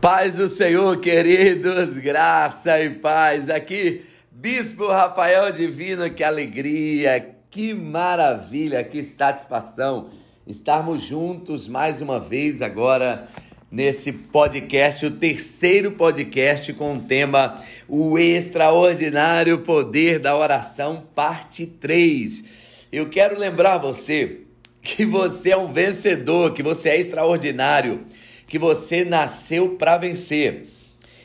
Paz do Senhor, queridos, graça e paz. Aqui, Bispo Rafael Divino, que alegria, que maravilha, que satisfação estarmos juntos mais uma vez agora nesse podcast, o terceiro podcast com o tema O Extraordinário Poder da Oração, parte 3. Eu quero lembrar você que você é um vencedor, que você é extraordinário que você nasceu para vencer.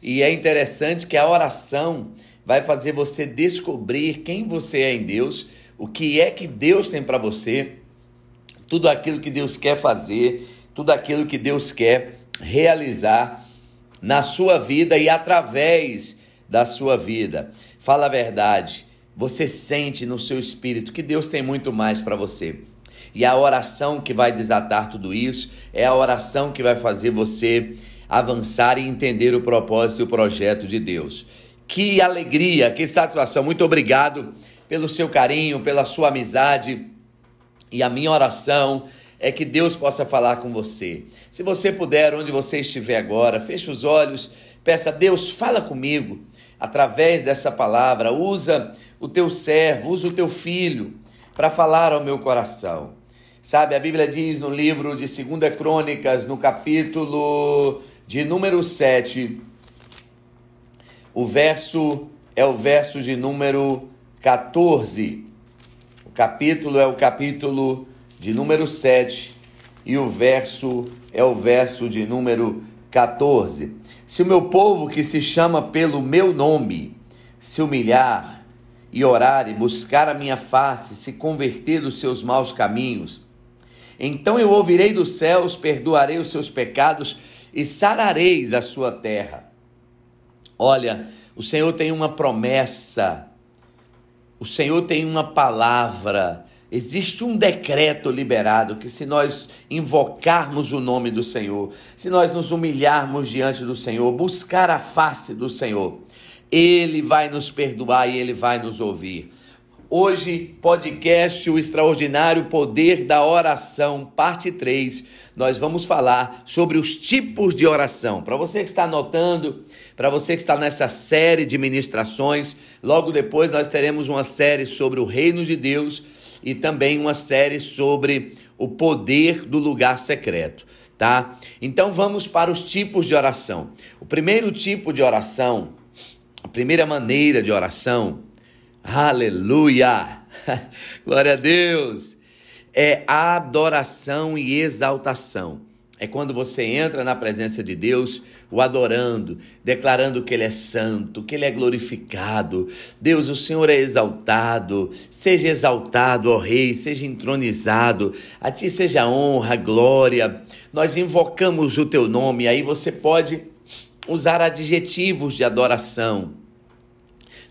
E é interessante que a oração vai fazer você descobrir quem você é em Deus, o que é que Deus tem para você, tudo aquilo que Deus quer fazer, tudo aquilo que Deus quer realizar na sua vida e através da sua vida. Fala a verdade. Você sente no seu espírito que Deus tem muito mais para você. E a oração que vai desatar tudo isso é a oração que vai fazer você avançar e entender o propósito e o projeto de Deus. Que alegria, que satisfação. Muito obrigado pelo seu carinho, pela sua amizade. E a minha oração é que Deus possa falar com você. Se você puder, onde você estiver agora, feche os olhos, peça a Deus, fala comigo através dessa palavra. Usa o teu servo, usa o teu filho para falar ao meu coração. Sabe, a Bíblia diz no livro de 2 Crônicas, no capítulo de número 7, o verso é o verso de número 14. O capítulo é o capítulo de número 7 e o verso é o verso de número 14. Se o meu povo que se chama pelo meu nome se humilhar e orar e buscar a minha face, se converter dos seus maus caminhos, então eu ouvirei dos céus, perdoarei os seus pecados e sarareis a sua terra. Olha, o Senhor tem uma promessa, o Senhor tem uma palavra, existe um decreto liberado que, se nós invocarmos o nome do Senhor, se nós nos humilharmos diante do Senhor, buscar a face do Senhor, Ele vai nos perdoar e Ele vai nos ouvir. Hoje, podcast O Extraordinário Poder da Oração, parte 3. Nós vamos falar sobre os tipos de oração. Para você que está anotando, para você que está nessa série de ministrações, logo depois nós teremos uma série sobre o reino de Deus e também uma série sobre o poder do lugar secreto, tá? Então vamos para os tipos de oração. O primeiro tipo de oração, a primeira maneira de oração, Aleluia! Glória a Deus! É adoração e exaltação. É quando você entra na presença de Deus, o adorando, declarando que Ele é santo, que Ele é glorificado. Deus, o Senhor é exaltado. Seja exaltado, ó Rei, seja entronizado. A Ti seja honra, glória. Nós invocamos o Teu nome. Aí você pode usar adjetivos de adoração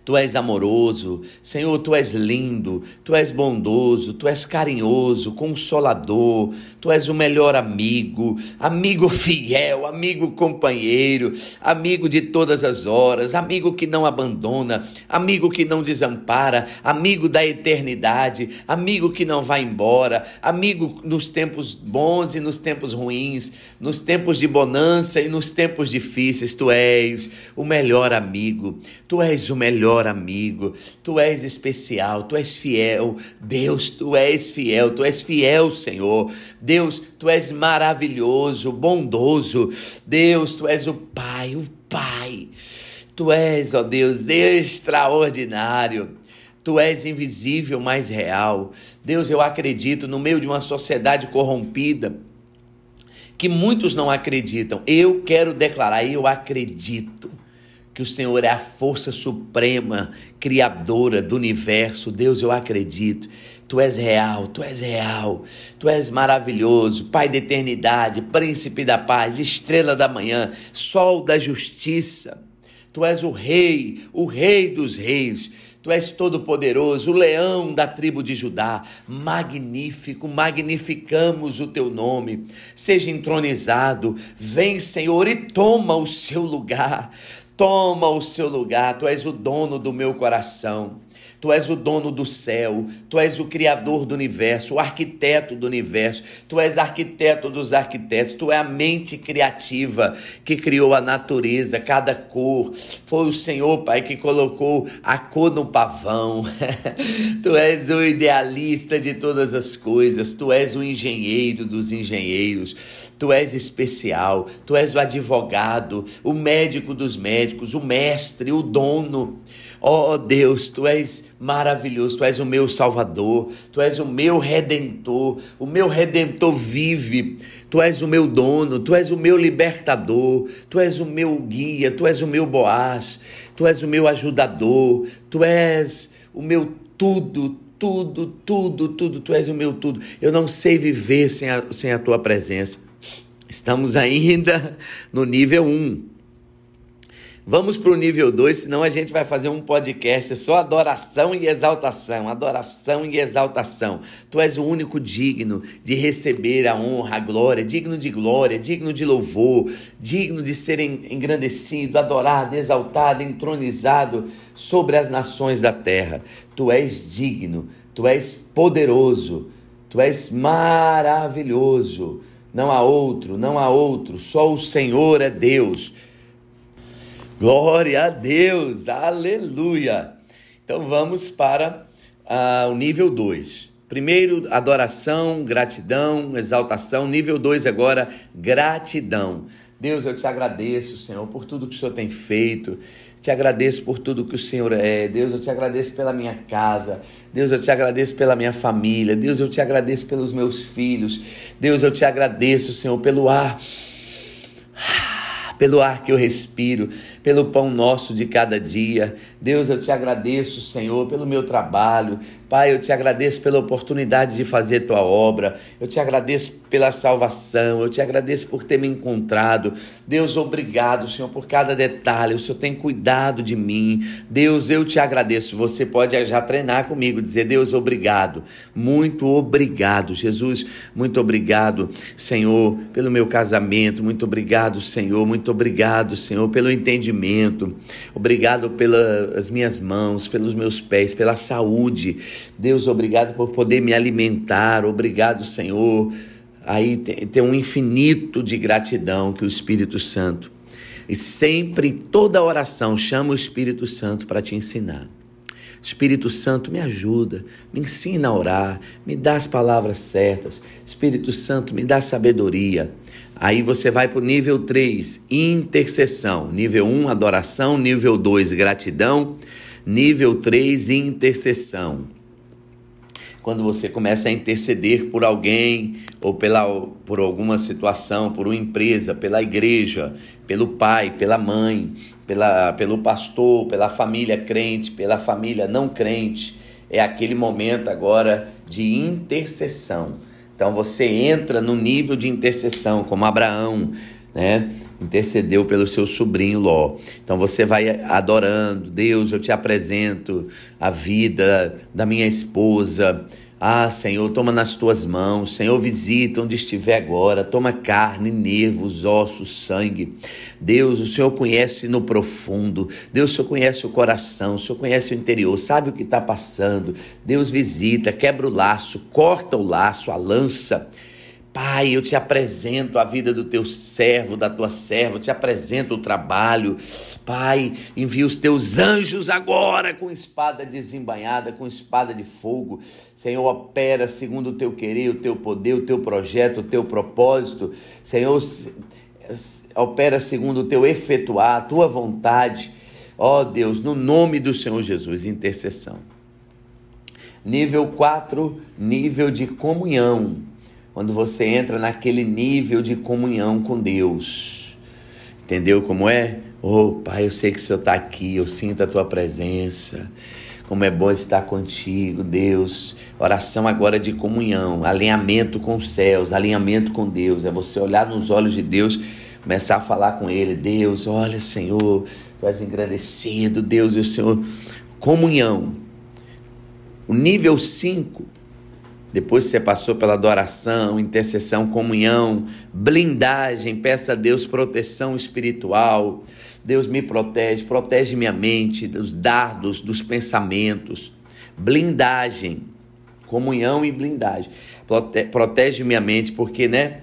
Tu és amoroso, Senhor, tu és lindo, tu és bondoso, tu és carinhoso, consolador, tu és o melhor amigo, amigo fiel, amigo companheiro, amigo de todas as horas, amigo que não abandona, amigo que não desampara, amigo da eternidade, amigo que não vai embora, amigo nos tempos bons e nos tempos ruins, nos tempos de bonança e nos tempos difíceis, tu és o melhor amigo, tu és o melhor melhor amigo, tu és especial, tu és fiel. Deus, tu és fiel, tu és fiel, Senhor. Deus, tu és maravilhoso, bondoso. Deus, tu és o Pai, o Pai. Tu és, ó Deus, extraordinário. Tu és invisível, mas real. Deus, eu acredito no meio de uma sociedade corrompida que muitos não acreditam. Eu quero declarar, eu acredito que o Senhor é a força suprema, criadora do universo. Deus, eu acredito. Tu és real, tu és real, tu és maravilhoso, Pai da eternidade, príncipe da paz, estrela da manhã, sol da justiça. Tu és o rei, o rei dos reis. Tu és todo-poderoso, o leão da tribo de Judá. Magnífico, magnificamos o teu nome. Seja entronizado. Vem, Senhor, e toma o seu lugar. Toma o seu lugar, tu és o dono do meu coração. Tu és o dono do céu, tu és o criador do universo, o arquiteto do universo, tu és arquiteto dos arquitetos, tu é a mente criativa que criou a natureza, cada cor. Foi o Senhor, Pai, que colocou a cor no pavão. tu és o idealista de todas as coisas, tu és o engenheiro dos engenheiros. Tu és especial, tu és o advogado, o médico dos médicos, o mestre, o dono. Ó oh Deus, tu és maravilhoso, tu és o meu salvador, tu és o meu redentor, o meu redentor vive, tu és o meu dono, tu és o meu libertador, tu és o meu guia, tu és o meu boaz, tu és o meu ajudador, tu és o meu tudo, tudo, tudo, tudo, tu és o meu tudo. Eu não sei viver sem a, sem a tua presença. Estamos ainda no nível 1. Vamos para o nível 2, senão a gente vai fazer um podcast só adoração e exaltação, adoração e exaltação. Tu és o único digno de receber a honra, a glória, digno de glória, digno de louvor, digno de ser engrandecido, adorado, exaltado, entronizado sobre as nações da terra. Tu és digno, tu és poderoso, tu és maravilhoso. Não há outro, não há outro, só o Senhor é Deus. Glória a Deus, aleluia. Então vamos para uh, o nível 2. Primeiro, adoração, gratidão, exaltação. Nível 2 agora, gratidão. Deus, eu te agradeço, Senhor, por tudo que o Senhor tem feito. Te agradeço por tudo que o Senhor é. Deus, eu te agradeço pela minha casa. Deus, eu te agradeço pela minha família. Deus, eu te agradeço pelos meus filhos. Deus, eu te agradeço, Senhor, pelo ar pelo ar que eu respiro, pelo pão nosso de cada dia. Deus, eu te agradeço, Senhor, pelo meu trabalho. Pai, eu te agradeço pela oportunidade de fazer tua obra. Eu te agradeço pela salvação. Eu te agradeço por ter me encontrado. Deus, obrigado, Senhor, por cada detalhe. O Senhor tem cuidado de mim. Deus, eu te agradeço. Você pode já treinar comigo, dizer: Deus, obrigado. Muito obrigado, Jesus. Muito obrigado, Senhor, pelo meu casamento. Muito obrigado, Senhor. Muito obrigado, Senhor, pelo entendimento. Obrigado pelas minhas mãos, pelos meus pés, pela saúde. Deus, obrigado por poder me alimentar. Obrigado, Senhor. Aí tem um infinito de gratidão que o Espírito Santo. E sempre, toda oração, chama o Espírito Santo para te ensinar. Espírito Santo, me ajuda, me ensina a orar, me dá as palavras certas. Espírito Santo, me dá sabedoria. Aí você vai para o nível 3, intercessão. Nível 1, adoração. Nível 2, gratidão. Nível 3, intercessão. Quando você começa a interceder por alguém, ou pela, por alguma situação, por uma empresa, pela igreja, pelo pai, pela mãe, pela, pelo pastor, pela família crente, pela família não crente, é aquele momento agora de intercessão. Então você entra no nível de intercessão, como Abraão, né? Intercedeu pelo seu sobrinho Ló. Então você vai adorando, Deus, eu te apresento a vida da minha esposa. Ah, Senhor, toma nas tuas mãos, Senhor, visita onde estiver agora, toma carne, nervos, ossos, sangue. Deus, o Senhor conhece no profundo, Deus, o Senhor conhece o coração, o Senhor conhece o interior, sabe o que está passando. Deus visita, quebra o laço, corta o laço, a lança Pai, eu te apresento a vida do teu servo, da tua serva, eu te apresento o trabalho. Pai, envia os teus anjos agora com espada desembanhada, com espada de fogo. Senhor, opera segundo o teu querer, o teu poder, o teu projeto, o teu propósito. Senhor, opera segundo o teu efetuar, a tua vontade. Ó oh, Deus, no nome do Senhor Jesus, intercessão. Nível 4, nível de comunhão quando você entra naquele nível de comunhão com Deus. Entendeu como é? Oh, Pai, eu sei que o Senhor está aqui, eu sinto a tua presença. Como é bom estar contigo, Deus. Oração agora de comunhão, alinhamento com os céus, alinhamento com Deus. É você olhar nos olhos de Deus, começar a falar com Ele. Deus, olha, Senhor, Tu és engrandecido, Deus e o Senhor. Comunhão. O nível 5 depois que você passou pela adoração, intercessão, comunhão, blindagem, peça a Deus proteção espiritual. Deus me protege, protege minha mente dos dardos, dos pensamentos. blindagem, comunhão e blindagem. Prote protege minha mente, porque, né?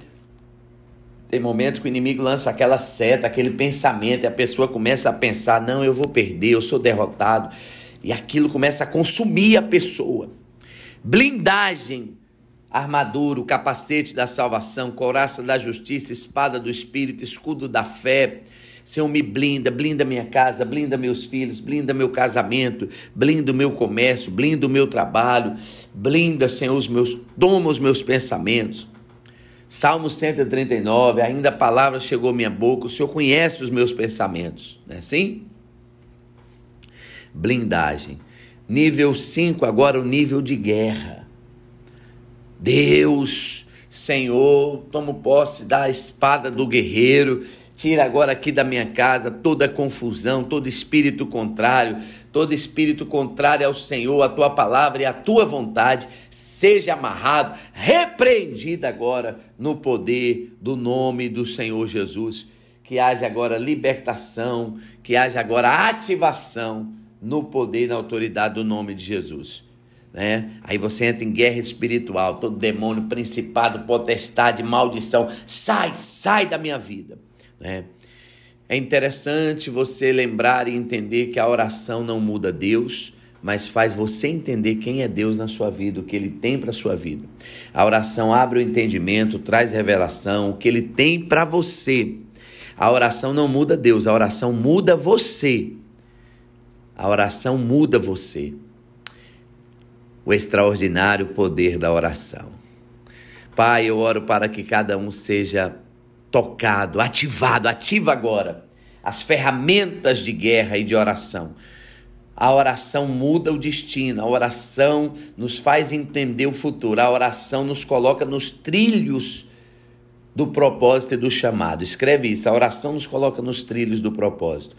Tem momentos que o inimigo lança aquela seta, aquele pensamento, e a pessoa começa a pensar: não, eu vou perder, eu sou derrotado. E aquilo começa a consumir a pessoa. Blindagem, armadura, o capacete da salvação, couraça da justiça, espada do espírito, escudo da fé. Senhor, me blinda, blinda minha casa, blinda meus filhos, blinda meu casamento, blinda o meu comércio, blinda o meu trabalho, blinda, Senhor, os meus, toma os meus pensamentos. Salmo 139, ainda a palavra chegou à minha boca, o Senhor conhece os meus pensamentos, não é assim? Blindagem. Nível 5, agora o nível de guerra. Deus, Senhor, tomo posse da espada do guerreiro Tira agora aqui da minha casa toda confusão, todo espírito contrário, todo espírito contrário ao Senhor, a tua palavra e a tua vontade, seja amarrado, repreendido agora no poder do nome do Senhor Jesus. Que haja agora libertação, que haja agora ativação no poder e na autoridade do nome de Jesus. Né? Aí você entra em guerra espiritual, todo demônio, principado, potestade, maldição, sai, sai da minha vida. Né? É interessante você lembrar e entender que a oração não muda Deus, mas faz você entender quem é Deus na sua vida, o que Ele tem para a sua vida. A oração abre o entendimento, traz revelação, o que Ele tem para você. A oração não muda Deus, a oração muda você. A oração muda você. O extraordinário poder da oração. Pai, eu oro para que cada um seja tocado, ativado, ativa agora as ferramentas de guerra e de oração. A oração muda o destino, a oração nos faz entender o futuro, a oração nos coloca nos trilhos do propósito e do chamado. Escreve isso, a oração nos coloca nos trilhos do propósito.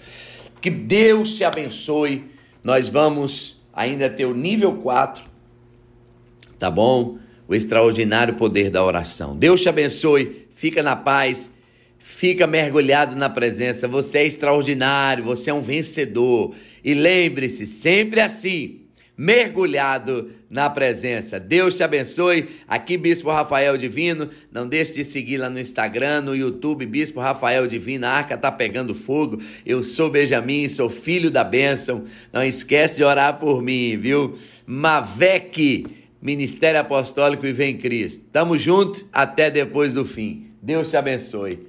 Que Deus te abençoe. Nós vamos ainda ter o nível 4, tá bom? O extraordinário poder da oração. Deus te abençoe fica na paz, fica mergulhado na presença. Você é extraordinário, você é um vencedor. E lembre-se, sempre assim, mergulhado na presença. Deus te abençoe. Aqui, Bispo Rafael Divino. Não deixe de seguir lá no Instagram, no YouTube, Bispo Rafael Divino. A arca tá pegando fogo. Eu sou Benjamin, sou filho da bênção. Não esquece de orar por mim, viu? Mavec Ministério Apostólico e Vem Cristo. Tamo junto, até depois do fim. Deus te abençoe.